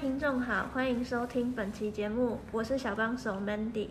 听众好，欢迎收听本期节目，我是小帮手 Mandy。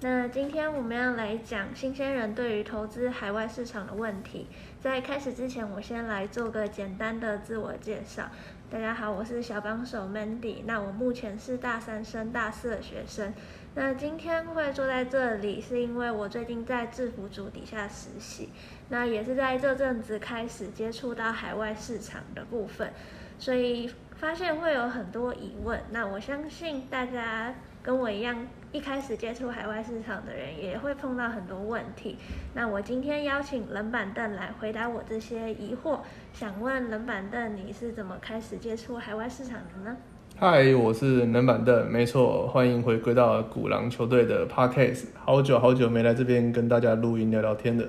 那今天我们要来讲新鲜人对于投资海外市场的问题。在开始之前，我先来做个简单的自我介绍。大家好，我是小帮手 Mandy。那我目前是大三升大四的学生。那今天会坐在这里，是因为我最近在制服组底下实习，那也是在这阵子开始接触到海外市场的部分，所以发现会有很多疑问。那我相信大家跟我一样，一开始接触海外市场的人也会碰到很多问题。那我今天邀请冷板凳来回答我这些疑惑。想问冷板凳，你是怎么开始接触海外市场的呢？嗨，我是冷板凳，没错，欢迎回归到古狼球队的 podcast。好久好久没来这边跟大家录音聊聊天的。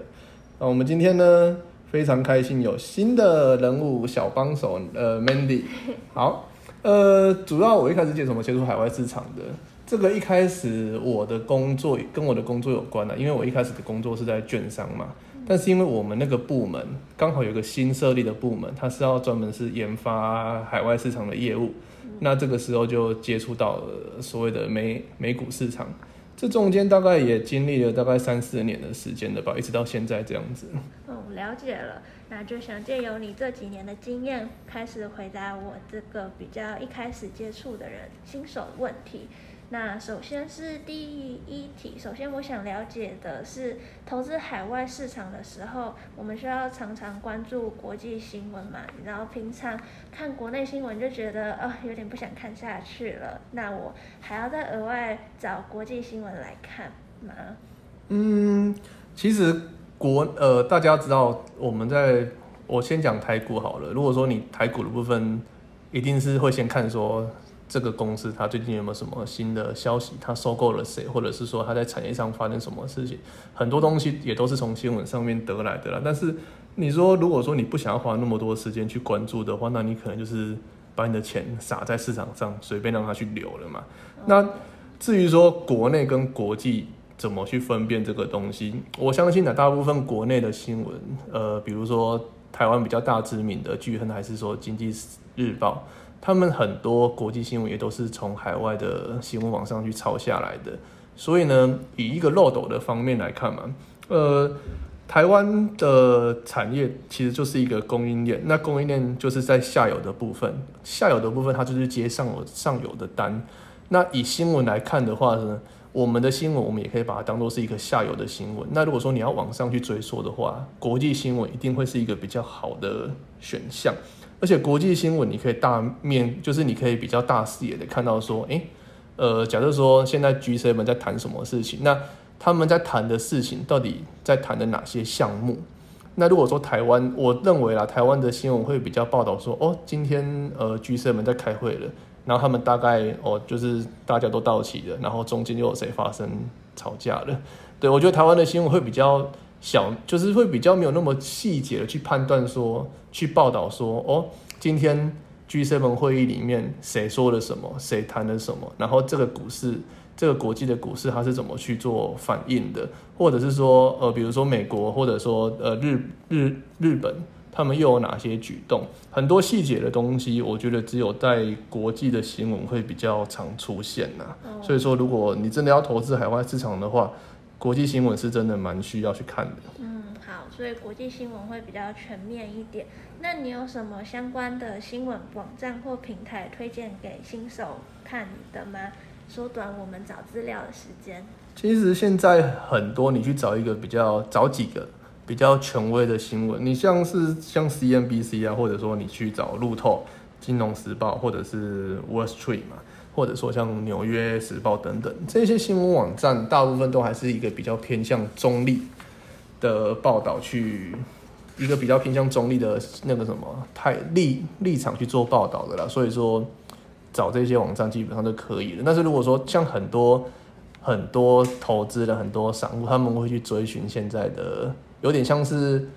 那我们今天呢，非常开心有新的人物小帮手，呃，Mandy。好，呃，主要我一开始接什么接触海外市场的？这个一开始我的工作跟我的工作有关的，因为我一开始的工作是在券商嘛。但是因为我们那个部门刚好有个新设立的部门，它是要专门是研发海外市场的业务。那这个时候就接触到了所谓的美美股市场，这中间大概也经历了大概三四年的时间了吧，一直到现在这样子。哦，了解了，那就想借由你这几年的经验，开始回答我这个比较一开始接触的人新手问题。那首先是第一题，首先我想了解的是，投资海外市场的时候，我们需要常常关注国际新闻嘛？然后平常看国内新闻就觉得，呃，有点不想看下去了。那我还要再额外找国际新闻来看吗？嗯，其实国呃，大家知道我们在，我先讲台股好了。如果说你台股的部分，一定是会先看说。这个公司它最近有没有什么新的消息？它收购了谁，或者是说它在产业上发生什么事情？很多东西也都是从新闻上面得来的啦。但是你说，如果说你不想要花那么多时间去关注的话，那你可能就是把你的钱撒在市场上，随便让它去流了嘛。那至于说国内跟国际怎么去分辨这个东西，我相信呢，大部分国内的新闻，呃，比如说台湾比较大知名的巨亨，还是说经济日报。他们很多国际新闻也都是从海外的新闻网上去抄下来的，所以呢，以一个漏斗的方面来看嘛，呃，台湾的产业其实就是一个供应链，那供应链就是在下游的部分，下游的部分它就是接上游上游的单。那以新闻来看的话呢，我们的新闻我们也可以把它当做是一个下游的新闻。那如果说你要往上去追溯的话，国际新闻一定会是一个比较好的选项。而且国际新闻，你可以大面，就是你可以比较大视野的看到说，诶，呃，假设说现在 G7 在谈什么事情，那他们在谈的事情到底在谈的哪些项目？那如果说台湾，我认为啦，台湾的新闻会比较报道说，哦，今天呃 G7 在开会了，然后他们大概哦，就是大家都到齐了，然后中间又有谁发生吵架了？对我觉得台湾的新闻会比较。小就是会比较没有那么细节的去判断说，去报道说，哦，今天 G7 会议里面谁说了什么，谁谈了什么，然后这个股市，这个国际的股市它是怎么去做反应的，或者是说，呃，比如说美国，或者说呃日日日本，他们又有哪些举动，很多细节的东西，我觉得只有在国际的新闻会比较常出现呐。所以说，如果你真的要投资海外市场的话，国际新闻是真的蛮需要去看的。嗯，好，所以国际新闻会比较全面一点。那你有什么相关的新闻网站或平台推荐给新手看的吗？缩短我们找资料的时间。其实现在很多，你去找一个比较找几个比较权威的新闻，你像是像 CNBC 啊，或者说你去找路透、金融时报或者是 Wall Street 嘛。或者说像《纽约时报》等等这些新闻网站，大部分都还是一个比较偏向中立的报道，去一个比较偏向中立的那个什么太立立场去做报道的啦。所以说找这些网站基本上都可以了。但是如果说像很多很多投资的很多散户，他们会去追寻现在的，有点像是，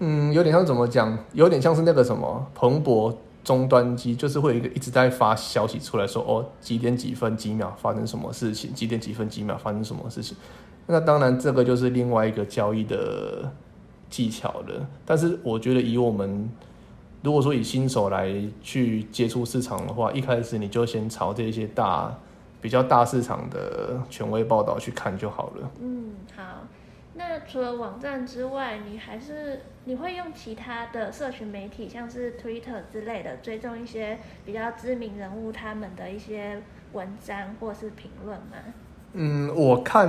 嗯，有点像怎么讲？有点像是那个什么彭博。终端机就是会有一个一直在发消息出来说，哦，几点几分几秒发生什么事情，几点几分几秒发生什么事情。那当然，这个就是另外一个交易的技巧了。但是我觉得以我们如果说以新手来去接触市场的话，一开始你就先朝这些大比较大市场的权威报道去看就好了。嗯，好。那除了网站之外，你还是你会用其他的社群媒体，像是 Twitter 之类的，追踪一些比较知名人物他们的一些文章或是评论吗？嗯，我看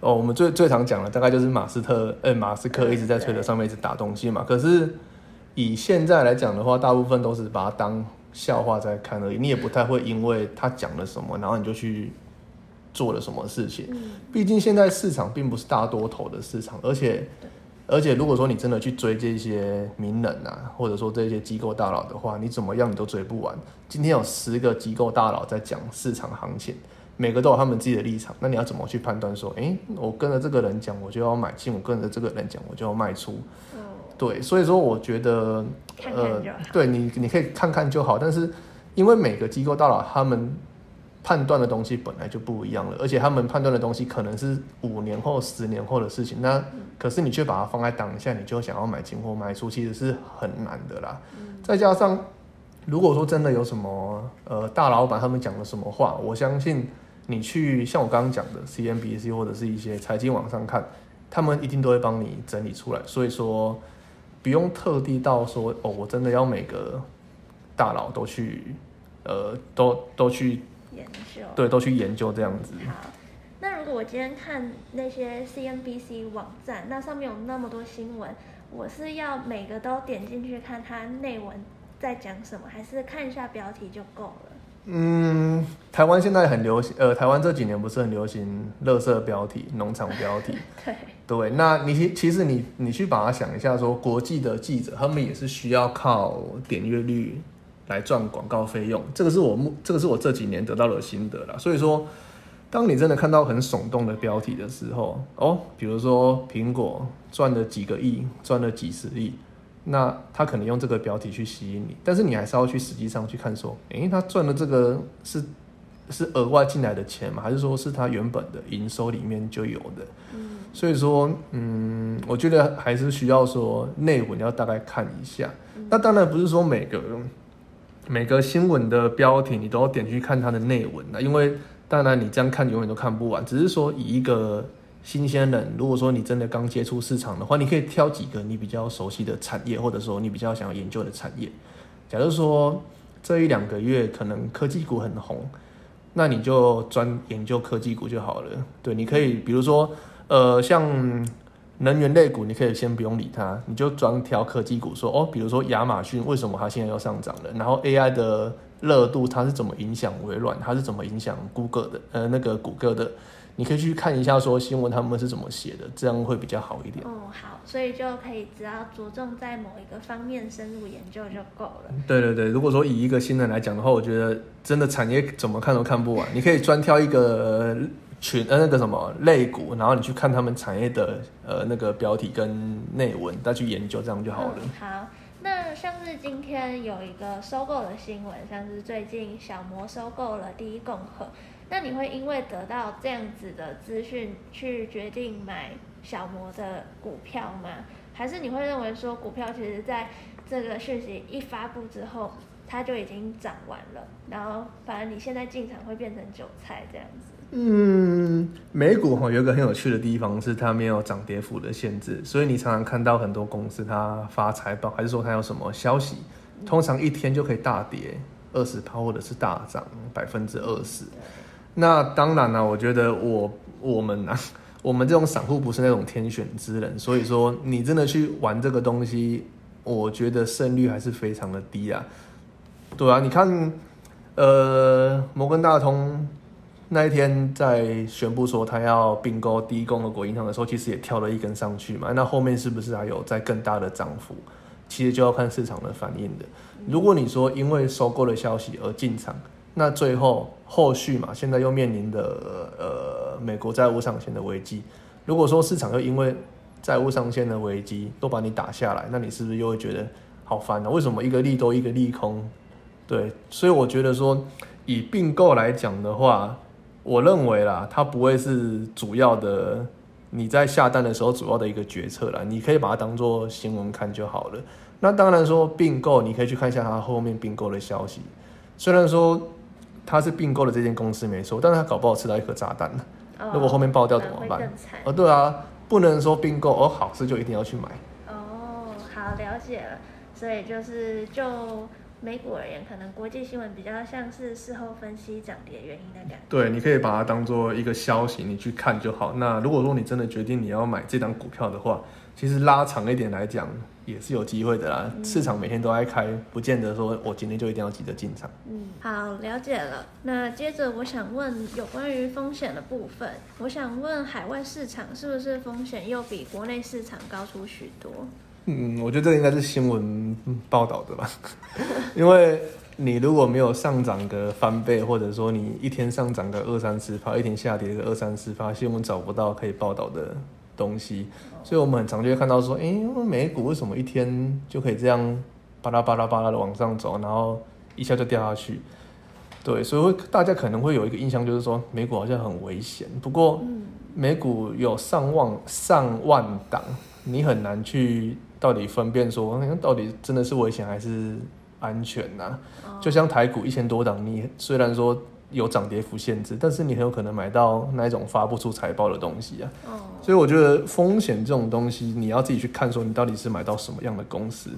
哦，我们最最常讲的大概就是马斯特，呃，马斯克一直在推特上面一直打东西嘛。可是以现在来讲的话，大部分都是把它当笑话在看而已，你也不太会因为他讲了什么，然后你就去。做了什么事情？毕竟现在市场并不是大多头的市场，而且而且如果说你真的去追这些名人啊，或者说这些机构大佬的话，你怎么样你都追不完。今天有十个机构大佬在讲市场行情，每个都有他们自己的立场，那你要怎么去判断说，哎，我跟着这个人讲我就要买进，我跟着这个人讲我就要卖出？对，所以说我觉得，呃，对你你可以看看就好，但是因为每个机构大佬他们。判断的东西本来就不一样了，而且他们判断的东西可能是五年后、十年后的事情。那可是你却把它放在当下，你就想要买进或卖出，其实是很难的啦。再加上，如果说真的有什么呃大老板他们讲了什么话，我相信你去像我刚刚讲的 CNBC 或者是一些财经网上看，他们一定都会帮你整理出来。所以说，不用特地到说哦，我真的要每个大佬都去呃都都去。对，都去研究这样子。好，那如果我今天看那些 CNBC 网站，那上面有那么多新闻，我是要每个都点进去看它内文在讲什么，还是看一下标题就够了？嗯，台湾现在很流行，呃，台湾这几年不是很流行“乐色标题”、“农场标题”。对对，那你其其实你你去把它想一下，说国际的记者他们也是需要靠点阅率。来赚广告费用，这个是我目，这个是我这几年得到的心得啦。所以说，当你真的看到很耸动的标题的时候，哦，比如说苹果赚了几个亿，赚了几十亿，那他可能用这个标题去吸引你，但是你还是要去实际上去看，说，诶，他赚的这个是是额外进来的钱吗？还是说是他原本的营收里面就有的？嗯，所以说，嗯，我觉得还是需要说内文要大概看一下。那当然不是说每个。每个新闻的标题你都要点去看它的内文的，因为当然你这样看永远都看不完。只是说以一个新鲜人，如果说你真的刚接触市场的话，你可以挑几个你比较熟悉的产业，或者说你比较想要研究的产业。假如说这一两个月可能科技股很红，那你就专研究科技股就好了。对，你可以比如说呃像。能源类股你可以先不用理它，你就专挑科技股说哦，比如说亚马逊为什么它现在要上涨了？然后 AI 的热度它是怎么影响微软？它是怎么影响 Google 的？呃，那个谷歌的，你可以去看一下说新闻他们是怎么写的，这样会比较好一点。哦，好，所以就可以只要着重在某一个方面深入研究就够了。对对对，如果说以一个新人来讲的话，我觉得真的产业怎么看都看不完，你可以专挑一个。群呃那个什么类股，然后你去看他们产业的呃那个标题跟内文，再去研究，这样就好了。好，那像是今天有一个收购的新闻，像是最近小摩收购了第一共和，那你会因为得到这样子的资讯去决定买小摩的股票吗？还是你会认为说股票其实在这个讯息一发布之后，它就已经涨完了，然后反而你现在进场会变成韭菜这样子？嗯，美股哈有一个很有趣的地方是它没有涨跌幅的限制，所以你常常看到很多公司它发财报，还是说它有什么消息，通常一天就可以大跌二十趴，或者是大涨百分之二十。那当然了，我觉得我我们呢，我们这种散户不是那种天选之人，所以说你真的去玩这个东西，我觉得胜率还是非常的低啊。对啊，你看，呃，摩根大通。那一天在宣布说他要并购第一共和国银行的时候，其实也跳了一根上去嘛。那后面是不是还有在更大的涨幅？其实就要看市场的反应的。如果你说因为收购的消息而进场，那最后后续嘛，现在又面临的呃美国债务上限的危机。如果说市场又因为债务上限的危机都把你打下来，那你是不是又会觉得好烦呢？为什么一个利多一个利空？对，所以我觉得说以并购来讲的话。我认为啦，它不会是主要的你在下单的时候主要的一个决策啦，你可以把它当做新闻看就好了。那当然说并购，你可以去看一下它后面并购的消息。虽然说它是并购的这间公司没错，但是它搞不好吃到一颗炸弹。哦如果后面爆掉怎么办可能会更惨哦，对啊，不能说并购哦好事就一定要去买。哦，好了解了。所以就是就美股而言，可能国际新闻比较像是事后分析涨跌原因的感觉。对，你可以把它当做一个消息，你去看就好。那如果说你真的决定你要买这张股票的话，其实拉长一点来讲也是有机会的啦。市场每天都在开，不见得说我今天就一定要急着进场。嗯，好，了解了。那接着我想问有关于风险的部分，我想问海外市场是不是风险又比国内市场高出许多？嗯，我觉得这应该是新闻报道的吧，因为你如果没有上涨个翻倍，或者说你一天上涨个二三十趴，一天下跌个二三十趴，新闻找不到可以报道的东西，所以我们很常就会看到说，诶，美股为什么一天就可以这样巴拉巴拉巴拉的往上走，然后一下就掉下去？对，所以大家可能会有一个印象，就是说美股好像很危险。不过，嗯美股有上万上万档，你很难去到底分辨说，那到底真的是危险还是安全呐、哦就像台股一千多档，你虽然说有涨跌幅限制，但是你很有可能买到那一种发不出财报的东西啊。哦，所以我觉得风险这种东西，你要自己去看，说你到底是买到什么样的公司。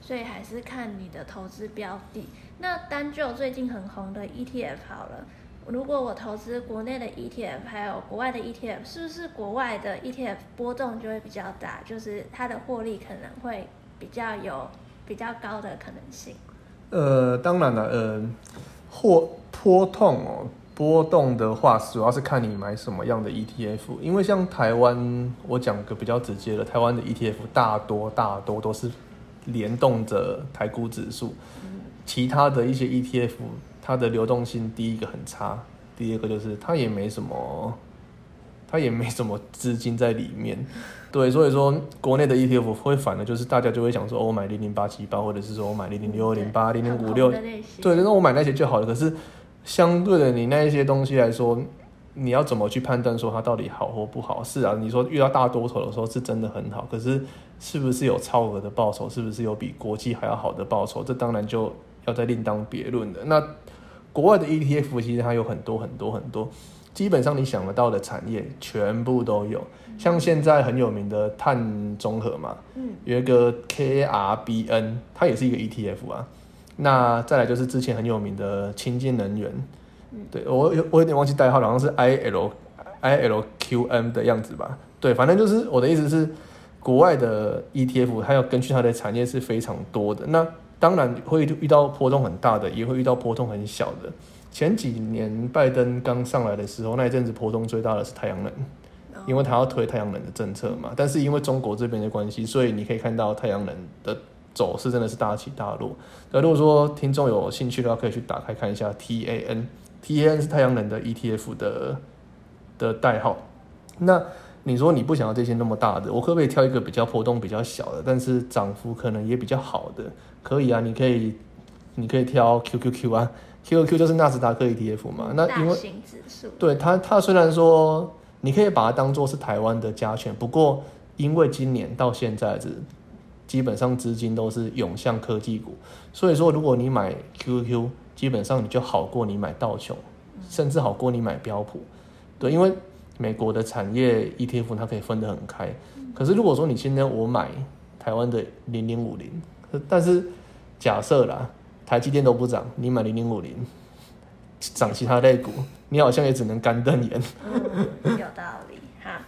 所以还是看你的投资标的。那单就最近很红的 ETF 好了，如果我投资国内的 ETF，还有国外的 ETF，是不是国外的 ETF 波动就会比较大？就是它的获利可能会比较有比较高的可能性。呃，当然了，呃，或波动哦，波动的话，主要是看你买什么样的 ETF。因为像台湾，我讲个比较直接的，台湾的 ETF 大多大多都是联动着台股指数，其他的一些 ETF，它的流动性第一个很差，第二个就是它也没什么，它也没什么资金在里面。对，所以说国内的 ETF 会反的，就是大家就会想说，哦我买零零八七八，或者是说我买零零六零八、零零五六对，那我买那些就好了。可是相对的，你那一些东西来说，你要怎么去判断说它到底好或不好？是啊，你说遇到大多头的时候是真的很好，可是是不是有超额的报酬？是不是有比国际还要好的报酬？这当然就要再另当别论的。那国外的 ETF 其实它有很多很多很多，基本上你想得到的产业全部都有。像现在很有名的碳中和嘛，嗯，有一个 KRBN，它也是一个 ETF 啊。那再来就是之前很有名的清洁能源，嗯对我有我有点忘记代号了，好像是 IL ILQM 的样子吧。对，反正就是我的意思是，国外的 ETF 它要根据它的产业是非常多的。那当然会遇到波动很大的，也会遇到波动很小的。前几年拜登刚上来的时候，那一阵子波动最大的是太阳能。因为他要推太阳能的政策嘛，但是因为中国这边的关系，所以你可以看到太阳能的走势真的是大起大落。那如果说听众有兴趣的话，可以去打开看一下 TAN，TAN 是太阳能的 ETF 的的代号。那你说你不想要这些那么大的，我可不可以挑一个比较波动比较小的，但是涨幅可能也比较好的？可以啊，你可以你可以挑 QQQ 啊，QQQ 就是纳斯达克 ETF 嘛。那因为指数，对它，它虽然说你可以把它当做是台湾的加权，不过因为今年到现在是基本上资金都是涌向科技股，所以说如果你买 QQQ，基本上你就好过你买道琼，甚至好过你买标普。对，因为美国的产业 ETF 它可以分得很开，可是如果说你今天我买台湾的零零五零，但是假设啦，台积电都不涨，你买零零五零，涨其他类股，你好像也只能干瞪眼。嗯，有道理哈。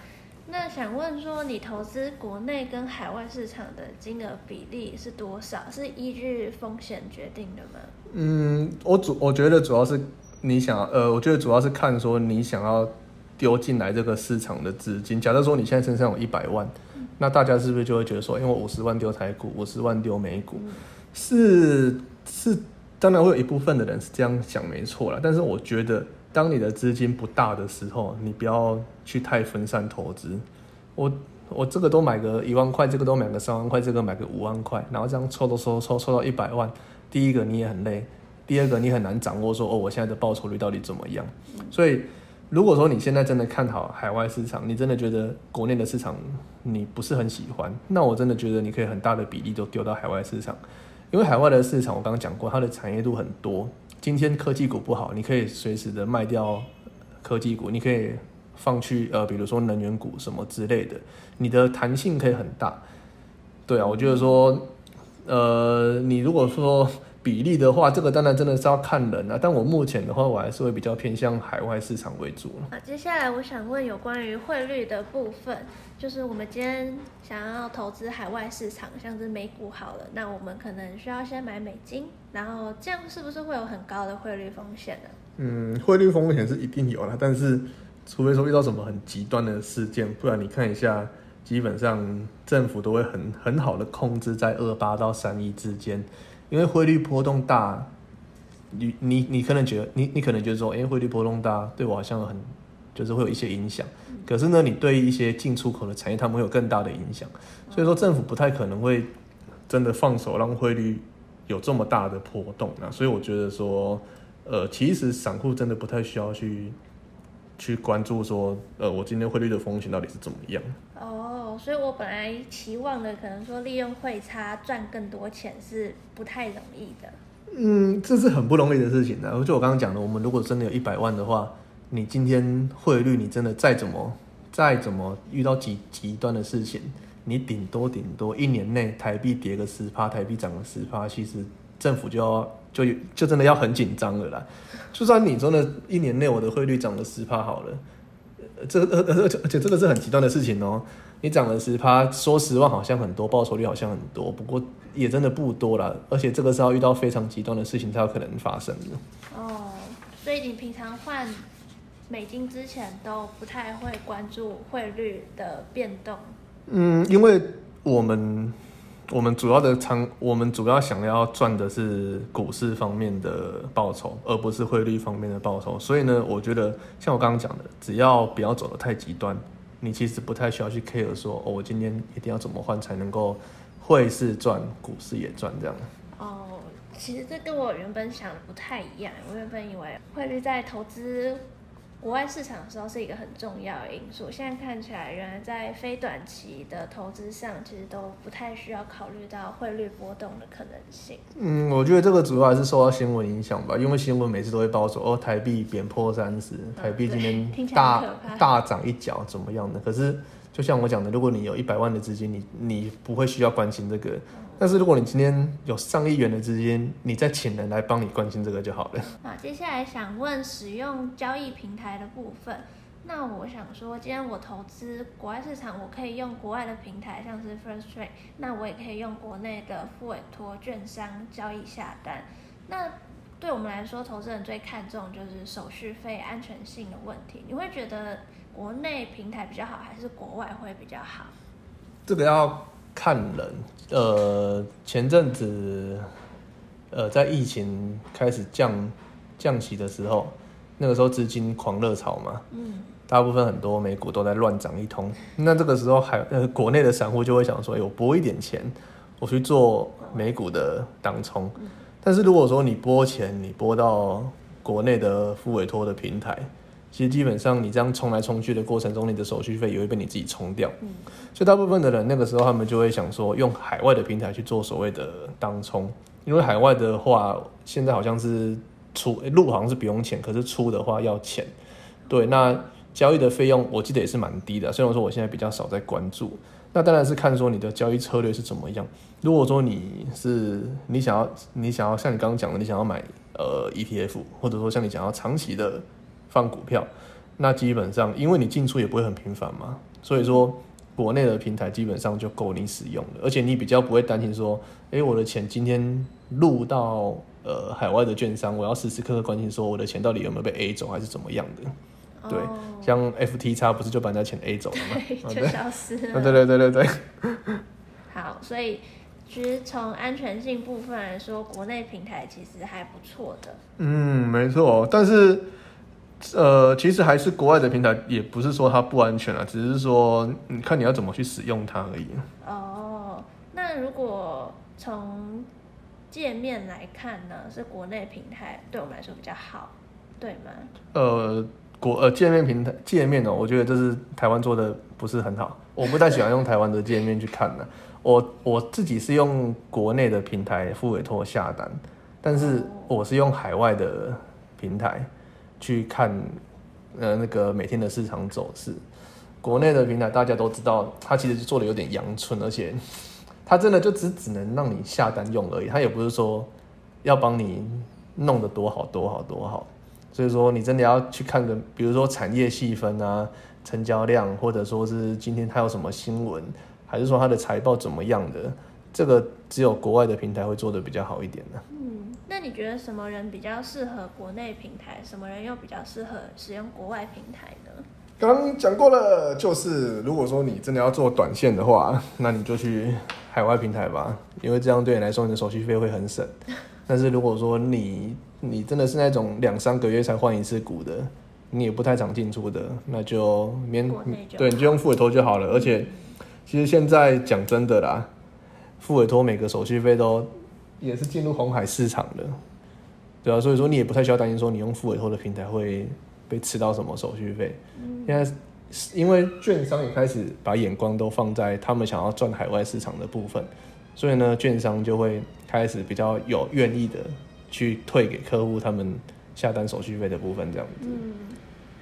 那想问说，你投资国内跟海外市场的金额比例是多少？是依据风险决定的吗？嗯，我主我觉得主要是你想呃，我觉得主要是看说你想要丢进来这个市场的资金。假设说你现在身上有一百万，那大家是不是就会觉得说，因为五十万丢台股，五十万丢美股，是是，当然会有一部分的人是这样想，没错了。但是我觉得，当你的资金不大的时候，你不要去太分散投资。我我这个都买个一万块，这个都买个三万块，这个买个五万块，然后这样抽都抽抽抽到一百万。第一个你也很累，第二个你很难掌握说哦，我现在的报酬率到底怎么样。所以如果说你现在真的看好海外市场，你真的觉得国内的市场你不是很喜欢，那我真的觉得你可以很大的比例都丢到海外市场，因为海外的市场我刚刚讲过，它的产业度很多。今天科技股不好，你可以随时的卖掉科技股，你可以放去呃，比如说能源股什么之类的，你的弹性可以很大。对啊，我觉得说，呃，你如果说。比例的话，这个当然真的是要看人啊。但我目前的话，我还是会比较偏向海外市场为主。啊，接下来我想问有关于汇率的部分，就是我们今天想要投资海外市场，像是美股好了，那我们可能需要先买美金，然后这样是不是会有很高的汇率风险呢？嗯，汇率风险是一定有了，但是除非说遇到什么很极端的事件，不然你看一下，基本上政府都会很很好的控制在二八到三一之间。因为汇率波动大，你你你可能觉得你你可能觉得说，哎，汇率波动大对我好像很，就是会有一些影响。可是呢，你对一些进出口的产业，他们会有更大的影响。所以说，政府不太可能会真的放手让汇率有这么大的波动啊。所以我觉得说，呃，其实散户真的不太需要去去关注说，呃，我今天汇率的风险到底是怎么样。哦所以我本来期望的，可能说利用汇差赚更多钱是不太容易的。嗯，这是很不容易的事情的。就我刚刚讲的，我们如果真的有一百万的话，你今天汇率你真的再怎么再怎么遇到极极端的事情，你顶多顶多一年内台币跌个十趴，台币涨个十趴，其实政府就要就就真的要很紧张了啦。就算你真的一年内我的汇率涨了十趴好了，这而而且而且这个是很极端的事情哦。你涨了十趴，说十万好像很多，报酬率好像很多，不过也真的不多了。而且这个是要遇到非常极端的事情才有可能发生的。哦，所以你平常换美金之前都不太会关注汇率的变动。嗯，因为我们我们主要的仓，我们主要想要赚的是股市方面的报酬，而不是汇率方面的报酬。所以呢，我觉得像我刚刚讲的，只要不要走的太极端。你其实不太需要去 care 说，哦，我今天一定要怎么换才能够汇市赚，股市也赚这样。哦，其实这跟我原本想的不太一样，我原本以为汇率在投资。国外市场的时候是一个很重要的因素。现在看起来，原来在非短期的投资上，其实都不太需要考虑到汇率波动的可能性。嗯，我觉得这个主要还是受到新闻影响吧，因为新闻每次都会报说，哦，台币贬破三十，台币今天 大大涨一角怎么样的。可是，就像我讲的，如果你有一百万的资金，你你不会需要关心这个。但是如果你今天有上亿元的资金，你再请人来帮你关心这个就好了。那接下来想问使用交易平台的部分，那我想说，今天我投资国外市场，我可以用国外的平台，像是 First Trade，那我也可以用国内的付委托券商交易下单。那对我们来说，投资人最看重就是手续费安全性的问题。你会觉得国内平台比较好，还是国外会比较好？这个要。看人，呃，前阵子，呃，在疫情开始降降息的时候，那个时候资金狂热潮嘛，嗯，大部分很多美股都在乱涨一通。那这个时候，还呃，国内的散户就会想说，有拨一点钱，我去做美股的当冲。但是如果说你拨钱，你拨到国内的付委托的平台。其实基本上，你这样冲来冲去的过程中，你的手续费也会被你自己冲掉。嗯，所以大部分的人那个时候，他们就会想说，用海外的平台去做所谓的当冲，因为海外的话，现在好像是出入好像是不用钱，可是出的话要钱。对，那交易的费用我记得也是蛮低的。虽然说我现在比较少在关注，那当然是看说你的交易策略是怎么样。如果说你是你想要你想要像你刚刚讲的，你想要买呃 ETF，或者说像你想要长期的。放股票，那基本上因为你进出也不会很频繁嘛，所以说国内的平台基本上就够你使用了，而且你比较不会担心说，哎，我的钱今天入到呃海外的券商，我要时时刻刻关心说我的钱到底有没有被 A 走还是怎么样的。对，像 FTX 不是就把人家钱 A 走了吗？就消失了。对对对对对。好，所以其实从安全性部分来说，国内平台其实还不错的。嗯，没错，但是。呃，其实还是国外的平台，也不是说它不安全啊，只是说你看你要怎么去使用它而已。哦，那如果从界面来看呢，是国内平台对我们来说比较好，对吗？呃，国呃界面平台界面哦，我觉得这是台湾做的不是很好，我不太喜欢用台湾的界面去看的。我我自己是用国内的平台付委托下单，但是我是用海外的平台去看呃那个每天的市场走势。国内的平台大家都知道，它其实做的有点阳春，而且 它真的就只只能让你下单用而已，它也不是说要帮你弄得多好多好多好。所以说你真的要去看个，比如说产业细分啊、成交量，或者说是今天它有什么新闻，还是说它的财报怎么样的，这个只有国外的平台会做的比较好一点的。那你觉得什么人比较适合国内平台，什么人又比较适合使用国外平台呢？刚讲过了，就是如果说你真的要做短线的话，那你就去海外平台吧，因为这样对你来说你的手续费会很省。但是如果说你你真的是那种两三个月才换一次股的，你也不太常进出的，那就免对，你就用付委托就好了。而且其实现在讲真的啦，付委托每个手续费都也是进入红海市场的，对啊，所以说你也不太需要担心说你用付委托的平台会被吃到什么手续费。现在因为券商也开始把眼光都放在他们想要赚海外市场的部分。所以呢，券商就会开始比较有愿意的去退给客户他们下单手续费的部分，这样子。嗯，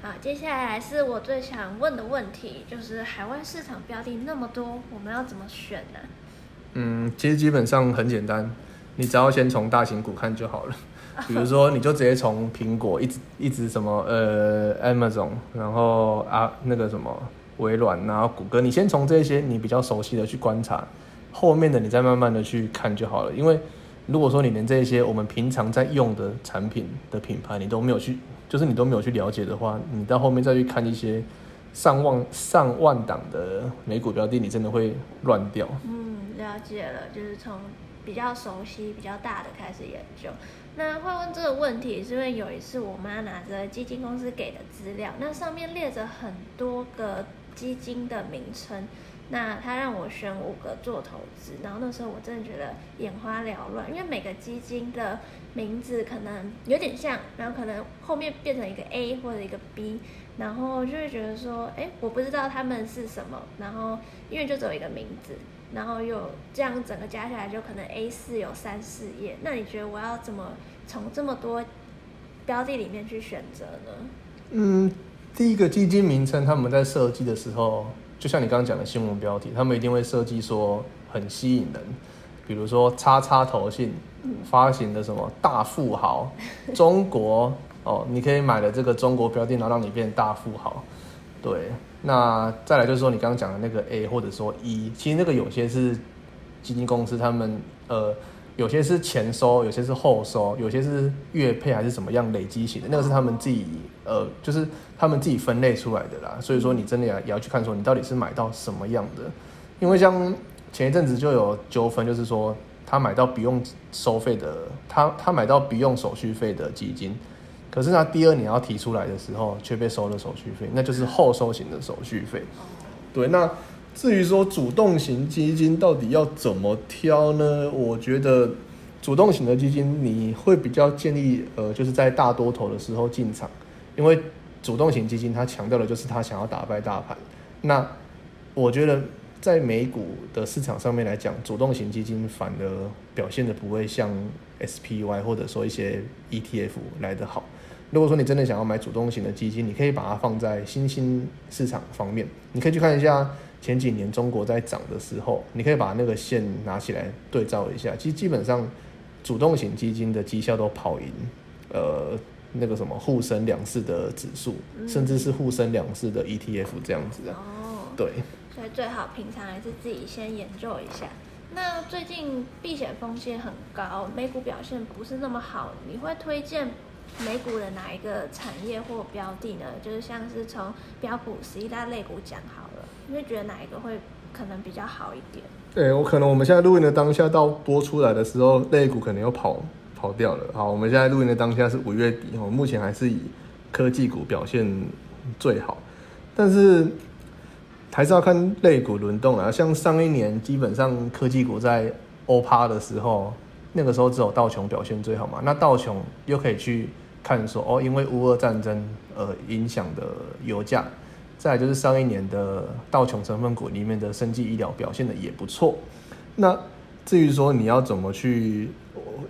好，接下来是我最想问的问题，就是海外市场标的那么多，我们要怎么选呢？嗯，其实基本上很简单，你只要先从大型股看就好了。比如说，你就直接从苹果一直一直什么呃 Amazon，然后啊那个什么微软，然后谷歌，你先从这些你比较熟悉的去观察。后面的你再慢慢的去看就好了，因为如果说你连这些我们平常在用的产品的品牌你都没有去，就是你都没有去了解的话，你到后面再去看一些上万上万档的美股标的，你真的会乱掉。嗯，了解了，就是从比较熟悉、比较大的开始研究。那会问这个问题，是因为有一次我妈拿着基金公司给的资料，那上面列着很多个基金的名称。那她让我选五个做投资，然后那时候我真的觉得眼花缭乱，因为每个基金的名字可能有点像，然后可能后面变成一个 A 或者一个 B，然后就会觉得说，哎，我不知道他们是什么，然后因为就只有一个名字，然后又这样整个加起来就可能 A 四有三四页，那你觉得我要怎么从这么多标的里面去选择呢？嗯，第一个基金名称他们在设计的时候。就像你刚刚讲的新闻标题，他们一定会设计说很吸引人，比如说叉叉投信发行的什么大富豪，中国哦，你可以买了这个中国标的，然后让你变大富豪。对，那再来就是说你刚刚讲的那个 A 或者说 E，其实那个有些是基金公司他们呃。有些是前收，有些是后收，有些是月配还是怎么样累积型的，那个是他们自己呃，就是他们自己分类出来的啦。所以说你真的要也要去看说你到底是买到什么样的，因为像前一阵子就有纠纷，就是说他买到不用收费的，他他买到不用手续费的基金，可是他第二年要提出来的时候却被收了手续费，那就是后收型的手续费。对，那。至于说主动型基金到底要怎么挑呢？我觉得主动型的基金你会比较建议，呃，就是在大多头的时候进场，因为主动型基金它强调的就是它想要打败大盘。那我觉得在美股的市场上面来讲，主动型基金反而表现的不会像 SPY 或者说一些 ETF 来得好。如果说你真的想要买主动型的基金，你可以把它放在新兴市场方面，你可以去看一下。前几年中国在涨的时候，你可以把那个线拿起来对照一下。其实基本上，主动型基金的绩效都跑赢，呃，那个什么沪深两市的指数，甚至是沪深两市的 ETF 这样子。哦，对。所以最好平常还是自己先研究一下。那最近避险风险很高，美股表现不是那么好，你会推荐美股的哪一个产业或标的呢？就是像是从标普十一大类股讲好了。你会觉得哪一个会可能比较好一点？对我可能我们现在录音的当下到播出来的时候，类股可能又跑跑掉了。好，我们现在录音的当下是五月底，哦，目前还是以科技股表现最好，但是还是要看类股轮动啊。像上一年基本上科技股在欧趴的时候，那个时候只有道琼表现最好嘛，那道琼又可以去看说哦，因为乌俄战争而影响的油价，再就是上一年的道琼成分股里面的生技医疗表现的也不错。那至于说你要怎么去，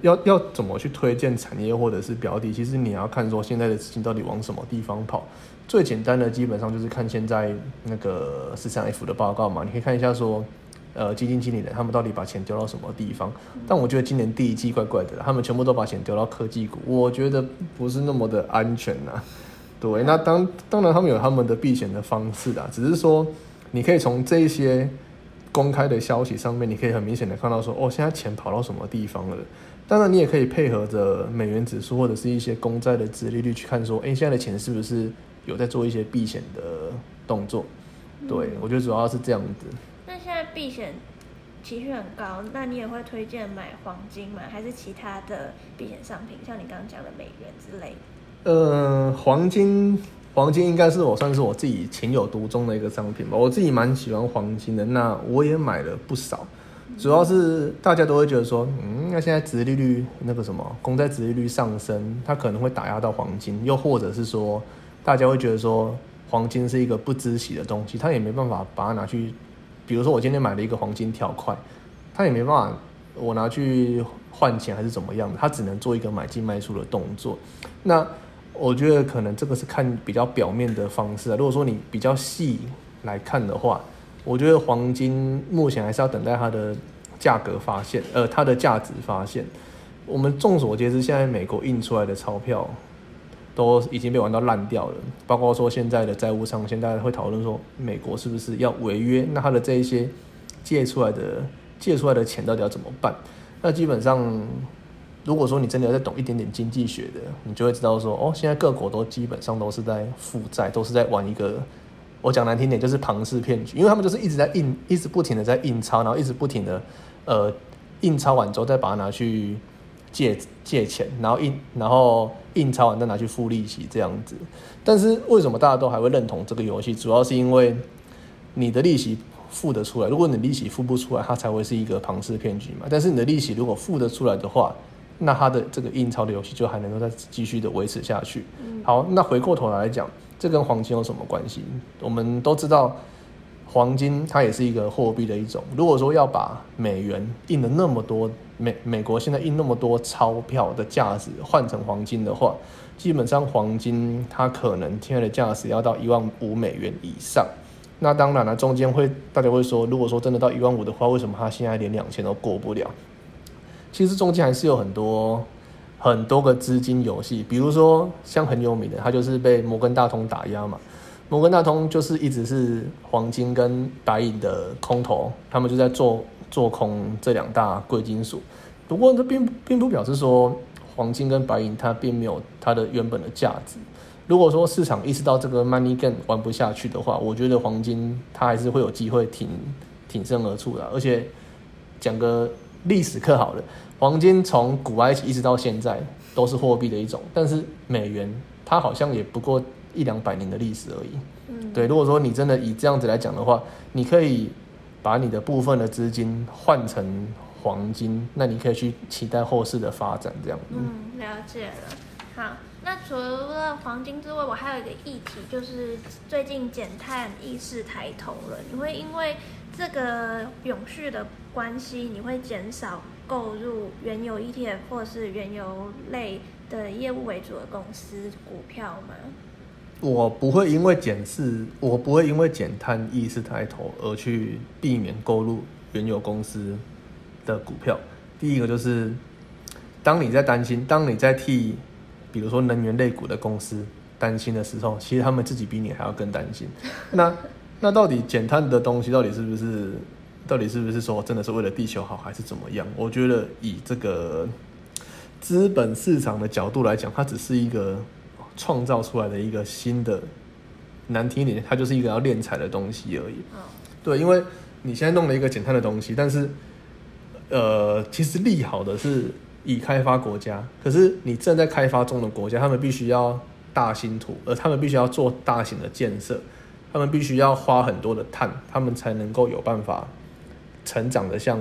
要要怎么去推荐产业或者是标的，其实你要看说现在的资金到底往什么地方跑。最简单的基本上就是看现在那个十三 F 的报告嘛，你可以看一下说。呃，基金经理人他们到底把钱丢到什么地方？但我觉得今年第一季怪怪的，他们全部都把钱丢到科技股，我觉得不是那么的安全呐。对，那当当然他们有他们的避险的方式啊，只是说你可以从这些公开的消息上面，你可以很明显的看到说，哦，现在钱跑到什么地方了。当然，你也可以配合着美元指数或者是一些公债的殖利率去看说，哎，现在的钱是不是有在做一些避险的动作？对我觉得主要是这样子。现在避险期序很高，那你也会推荐买黄金吗？还是其他的避险商品，像你刚刚讲的美元之类？呃，黄金，黄金应该是我算是我自己情有独钟的一个商品吧。我自己蛮喜欢黄金的，那我也买了不少。主要是大家都会觉得说，嗯，那现在殖利率那个什么公债殖利率上升，它可能会打压到黄金，又或者是说，大家会觉得说，黄金是一个不知息的东西，它也没办法把它拿去。比如说我今天买了一个黄金条块，它也没办法我拿去换钱还是怎么样的，它只能做一个买进卖出的动作。那我觉得可能这个是看比较表面的方式啊。如果说你比较细来看的话，我觉得黄金目前还是要等待它的价格发现，呃，它的价值发现。我们众所皆知，现在美国印出来的钞票。都已经被玩到烂掉了，包括说现在的债务上限，大家会讨论说美国是不是要违约？那他的这一些借出来的借出来的钱到底要怎么办？那基本上，如果说你真的要再懂一点点经济学的，你就会知道说，哦，现在各国都基本上都是在负债，都是在玩一个，我讲难听点就是庞氏骗局，因为他们就是一直在印，一直不停的在印钞，然后一直不停的呃印钞完之后再把它拿去。借借钱，然后印，然后印钞完再拿去付利息这样子。但是为什么大家都还会认同这个游戏？主要是因为你的利息付得出来。如果你利息付不出来，它才会是一个庞氏骗局嘛。但是你的利息如果付得出来的话，那它的这个印钞的游戏就还能够再继续的维持下去。好，那回过头来讲，这跟黄金有什么关系？我们都知道。黄金它也是一个货币的一种。如果说要把美元印的那么多，美美国现在印那么多钞票的价值换成黄金的话，基本上黄金它可能现在的价值要到一万五美元以上。那当然了，中间会大家会说，如果说真的到一万五的话，为什么它现在连两千都过不了？其实中间还是有很多很多个资金游戏，比如说像很有名的，它就是被摩根大通打压嘛。摩根大通就是一直是黄金跟白银的空头，他们就在做做空这两大贵金属。不过这并并不表示说黄金跟白银它并没有它的原本的价值。如果说市场意识到这个 money game 玩不下去的话，我觉得黄金它还是会有机会挺挺身而出的。而且讲个历史课好了，黄金从古埃及一直到现在都是货币的一种，但是美元它好像也不过。一两百年的历史而已。嗯，对。如果说你真的以这样子来讲的话，你可以把你的部分的资金换成黄金，那你可以去期待后市的发展。这样。嗯，了解了。好，那除了黄金之外，我还有一个议题，就是最近减碳意识抬头了。你会因为这个永续的关系，你会减少购入原油 ETF 或是原油类的业务为主的公司股票吗？我不会因为减视，我不会因为减碳意识抬头而去避免购入原油公司的股票。第一个就是，当你在担心，当你在替，比如说能源类股的公司担心的时候，其实他们自己比你还要更担心。那那到底减碳的东西到底是不是，到底是不是说真的是为了地球好，还是怎么样？我觉得以这个资本市场的角度来讲，它只是一个。创造出来的一个新的难听一点，它就是一个要敛财的东西而已。对，因为你现在弄了一个减碳的东西，但是呃，其实利好的是已开发国家，可是你正在开发中的国家，他们必须要大兴土，而他们必须要做大型的建设，他们必须要花很多的碳，他们才能够有办法成长的像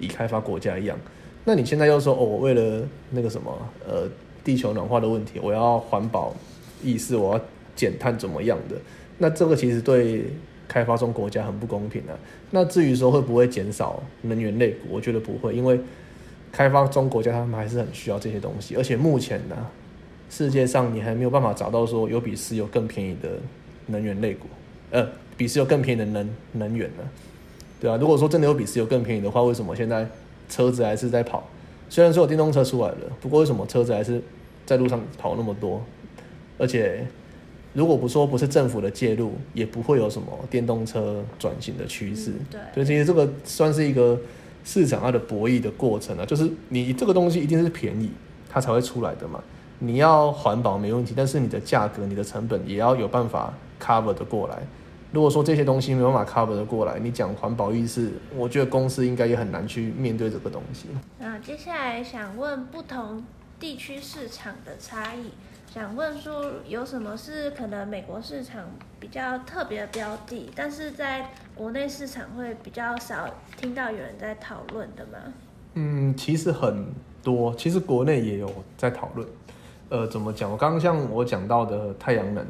已开发国家一样。那你现在又说哦，我为了那个什么呃。地球暖化的问题，我要环保意识，我要减碳怎么样的？那这个其实对开发中国家很不公平啊。那至于说会不会减少能源类股，我觉得不会，因为开发中国家他们还是很需要这些东西，而且目前呢，世界上你还没有办法找到说有比石油更便宜的能源类股，呃，比石油更便宜的能能源呢？对啊，如果说真的有比石油更便宜的话，为什么现在车子还是在跑？虽然说有电动车出来了，不过为什么车子还是在路上跑那么多？而且如果不说不是政府的介入，也不会有什么电动车转型的趋势。对，所以其实这个算是一个市场它的博弈的过程啊，就是你这个东西一定是便宜，它才会出来的嘛。你要环保没问题，但是你的价格、你的成本也要有办法 cover 的过来。如果说这些东西没办法 cover 的过来，你讲环保意识，我觉得公司应该也很难去面对这个东西。那接下来想问不同地区市场的差异，想问说有什么是可能美国市场比较特别的标的，但是在国内市场会比较少听到有人在讨论的吗？嗯，其实很多，其实国内也有在讨论。呃，怎么讲？我刚刚像我讲到的太阳能，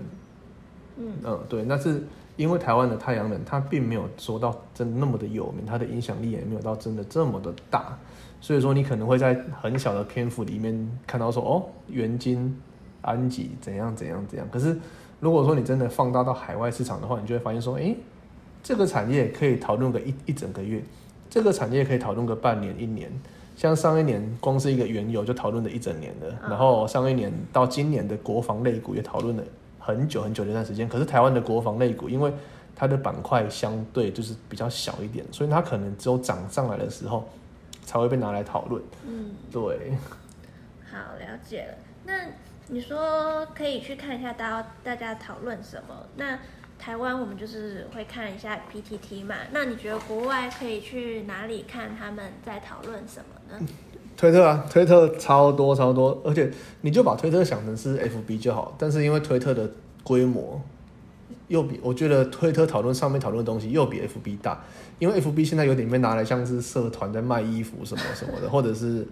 嗯嗯，对，那是因为台湾的太阳能，它并没有说到真的那么的有名，它的影响力也没有到真的这么的大，所以说你可能会在很小的篇幅里面看到说，哦，元晶、安吉怎样怎样怎样。可是如果说你真的放大到海外市场的话，你就会发现说，诶，这个产业可以讨论个一一整个月，这个产业可以讨论个半年、一年。像上一年光是一个原油就讨论了一整年了，然后上一年到今年的国防类股也讨论了很久很久的一段时间。可是台湾的国防类股，因为它的板块相对就是比较小一点，所以它可能只有涨上来的时候才会被拿来讨论。嗯，对，好了解了。那你说可以去看一下大家大家讨论什么？那台湾我们就是会看一下 PTT 嘛。那你觉得国外可以去哪里看他们在讨论什么呢？推特啊，推特超多超多，而且你就把推特想成是 FB 就好。但是因为推特的规模又比我觉得推特讨论上面讨论的东西又比 FB 大，因为 FB 现在有点被拿来像是社团在卖衣服什么什么的，或者是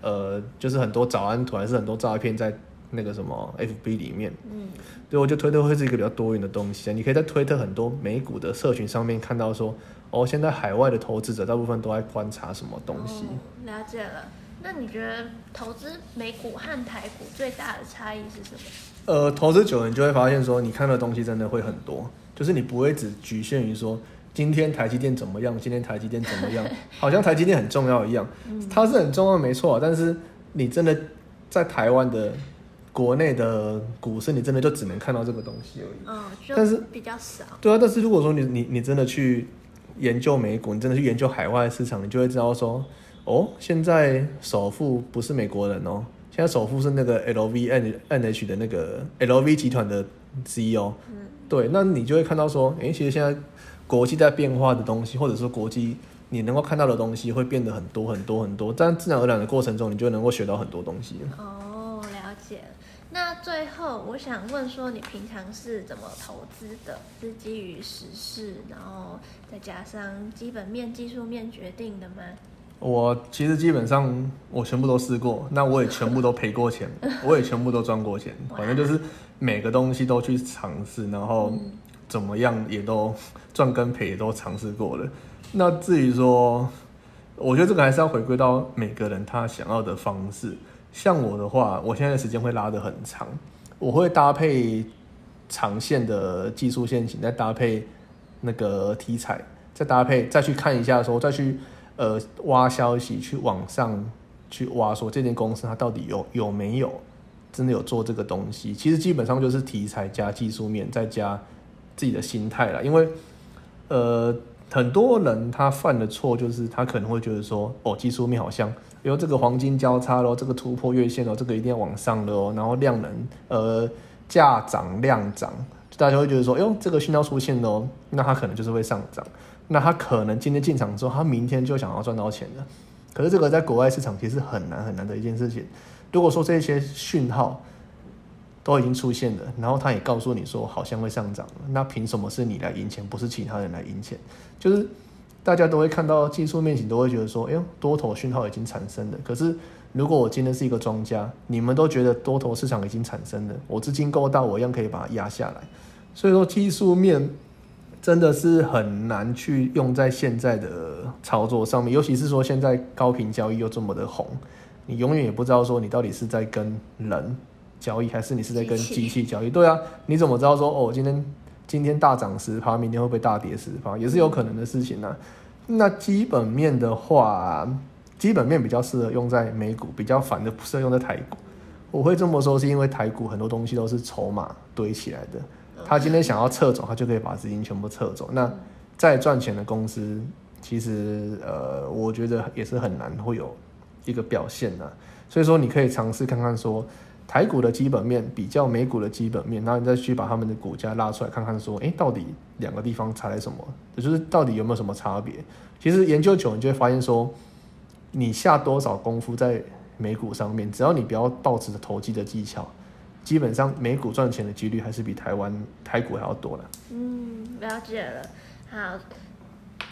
呃就是很多早安图还是很多照片在那个什么 FB 里面。嗯，对，我觉得推特会是一个比较多元的东西啊。你可以在推特很多美股的社群上面看到说，哦，现在海外的投资者大部分都在观察什么东西。哦，了解了。那你觉得投资美股和台股最大的差异是什么？呃，投资久了，你就会发现说，你看的东西真的会很多，就是你不会只局限于说今天台积电怎么样，今天台积电怎么样，好像台积电很重要一样，它是很重要没错，但是你真的在台湾的国内的股市，你真的就只能看到这个东西而已。嗯，但是比较少。对啊，但是如果说你你你真的去研究美股，你真的去研究海外市场，你就会知道说，哦，现在首富不是美国人哦，现在首富是那个 LVN NH 的那个 LV 集团的 CEO。嗯，对，那你就会看到说，诶，其实现在国际在变化的东西，或者说国际你能够看到的东西会变得很多很多很多，但自然而然的过程中，你就能够学到很多东西。哦。那最后我想问说，你平常是怎么投资的？是基于时事，然后再加上基本面、技术面决定的吗？我其实基本上我全部都试过，那我也全部都赔过钱，我也全部都赚过钱，反正就是每个东西都去尝试，然后怎么样也都赚跟赔也都尝试过了。那至于说，我觉得这个还是要回归到每个人他想要的方式。像我的话，我现在的时间会拉得很长，我会搭配长线的技术线型，再搭配那个题材，再搭配再去看一下说，再去呃挖消息，去网上去挖说这间公司它到底有有没有真的有做这个东西。其实基本上就是题材加技术面，再加自己的心态啦。因为呃很多人他犯的错就是他可能会觉得说，哦技术面好像。比如这个黄金交叉咯，这个突破月线哦，这个一定要往上的哦，然后量能呃价涨量涨，大家会觉得说，哟这个讯号出现了，那它可能就是会上涨，那它可能今天进场之后，它明天就想要赚到钱了。可是这个在国外市场其实很难很难的一件事情。如果说这些讯号都已经出现了，然后他也告诉你说好像会上涨，那凭什么是你来赢钱，不是其他人来赢钱？就是。大家都会看到技术面型，都会觉得说，哎呦，多头讯号已经产生了。可是如果我今天是一个庄家，你们都觉得多头市场已经产生了，我资金够大，我一样可以把它压下来。所以说技术面真的是很难去用在现在的操作上面，尤其是说现在高频交易又这么的红，你永远也不知道说你到底是在跟人交易，还是你是在跟机器交易。对啊，你怎么知道说哦，今天今天大涨十趴，明天会不会大跌十趴，也是有可能的事情呢、那基本面的话，基本面比较适合用在美股，比较反的不适合用在台股。我会这么说，是因为台股很多东西都是筹码堆起来的。他今天想要撤走，他就可以把资金全部撤走。那再赚钱的公司，其实呃，我觉得也是很难会有一个表现的。所以说，你可以尝试看看说台股的基本面比较美股的基本面，然后你再去把他们的股价拉出来看看说，诶，到底两个地方差在什么？也就是到底有没有什么差别？其实研究久，你就会发现说，你下多少功夫在美股上面，只要你不要抱持着投机的技巧。基本上美股赚钱的几率还是比台湾台股还要多的。嗯，了解了。好，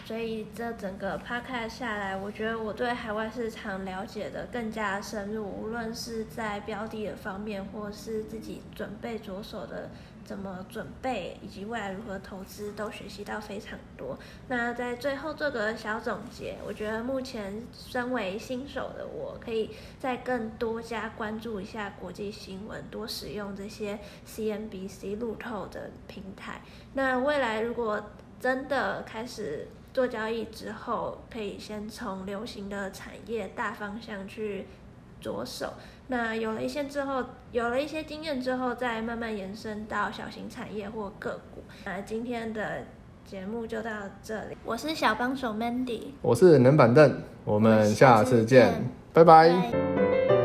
所以这整个 p o c a s t 下来，我觉得我对海外市场了解的更加深入，无论是在标的的方面，或是自己准备着手的怎么准备，以及未来如何投资，都学习到非常多。那在最后做个小总结，我觉得目前身为新手的我，可以再更多加关注一下国际新闻，多使用这些 CNBC 路透的平台。那未来如果真的开始做交易之后，可以先从流行的产业大方向去着手。那有了一些之后，有了一些经验之后，再慢慢延伸到小型产业或个股。那今天的节目就到这里，我是小帮手 Mandy，我是冷板凳，我们下次见，拜拜。拜